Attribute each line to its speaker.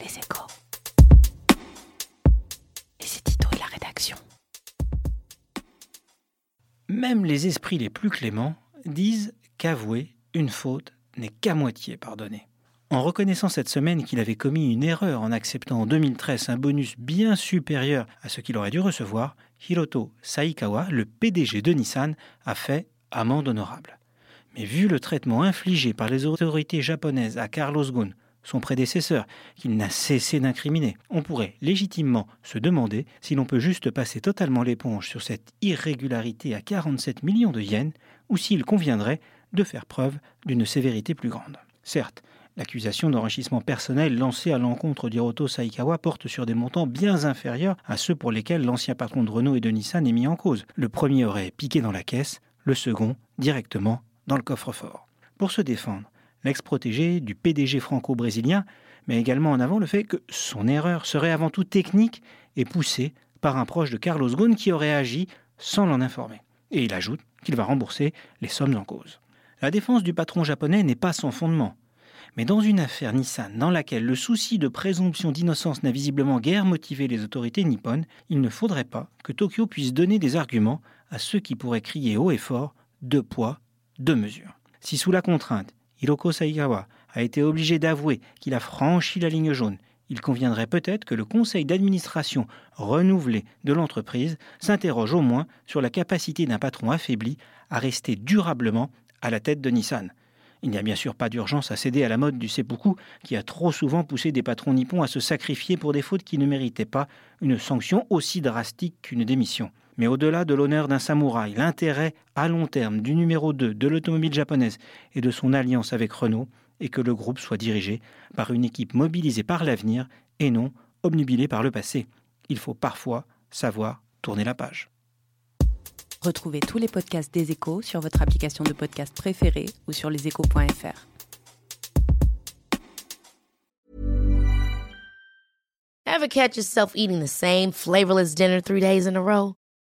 Speaker 1: Les échos. C'est Tito et la rédaction.
Speaker 2: Même les esprits les plus cléments disent qu'avouer une faute n'est qu'à moitié pardonné. En reconnaissant cette semaine qu'il avait commis une erreur en acceptant en 2013 un bonus bien supérieur à ce qu'il aurait dû recevoir, Hiroto Saikawa, le PDG de Nissan, a fait amende honorable. Mais vu le traitement infligé par les autorités japonaises à Carlos Ghosn, son prédécesseur, qu'il n'a cessé d'incriminer, on pourrait légitimement se demander si l'on peut juste passer totalement l'éponge sur cette irrégularité à 47 millions de yens ou s'il conviendrait de faire preuve d'une sévérité plus grande. Certes, L'accusation d'enrichissement personnel lancée à l'encontre d'Hiroto Saikawa porte sur des montants bien inférieurs à ceux pour lesquels l'ancien patron de Renault et de Nissan est mis en cause. Le premier aurait piqué dans la caisse, le second directement dans le coffre-fort. Pour se défendre, l'ex-protégé du PDG franco-brésilien met également en avant le fait que son erreur serait avant tout technique et poussée par un proche de Carlos Ghosn qui aurait agi sans l'en informer. Et il ajoute qu'il va rembourser les sommes en cause. La défense du patron japonais n'est pas sans fondement. Mais dans une affaire Nissan dans laquelle le souci de présomption d'innocence n'a visiblement guère motivé les autorités nippones, il ne faudrait pas que Tokyo puisse donner des arguments à ceux qui pourraient crier haut et fort deux poids, deux mesures. Si sous la contrainte, Hiroko Saigawa a été obligé d'avouer qu'il a franchi la ligne jaune, il conviendrait peut-être que le conseil d'administration renouvelé de l'entreprise s'interroge au moins sur la capacité d'un patron affaibli à rester durablement à la tête de Nissan. Il n'y a bien sûr pas d'urgence à céder à la mode du seppuku qui a trop souvent poussé des patrons nippons à se sacrifier pour des fautes qui ne méritaient pas une sanction aussi drastique qu'une démission. Mais au-delà de l'honneur d'un samouraï, l'intérêt à long terme du numéro 2 de l'automobile japonaise et de son alliance avec Renault est que le groupe soit dirigé par une équipe mobilisée par l'avenir et non obnubilée par le passé. Il faut parfois savoir tourner la page.
Speaker 1: Retrouvez tous les podcasts des échos sur votre application de podcast préférée ou sur leséchos.fr.
Speaker 3: Ever catch yourself eating the same flavorless dinner three days in a row?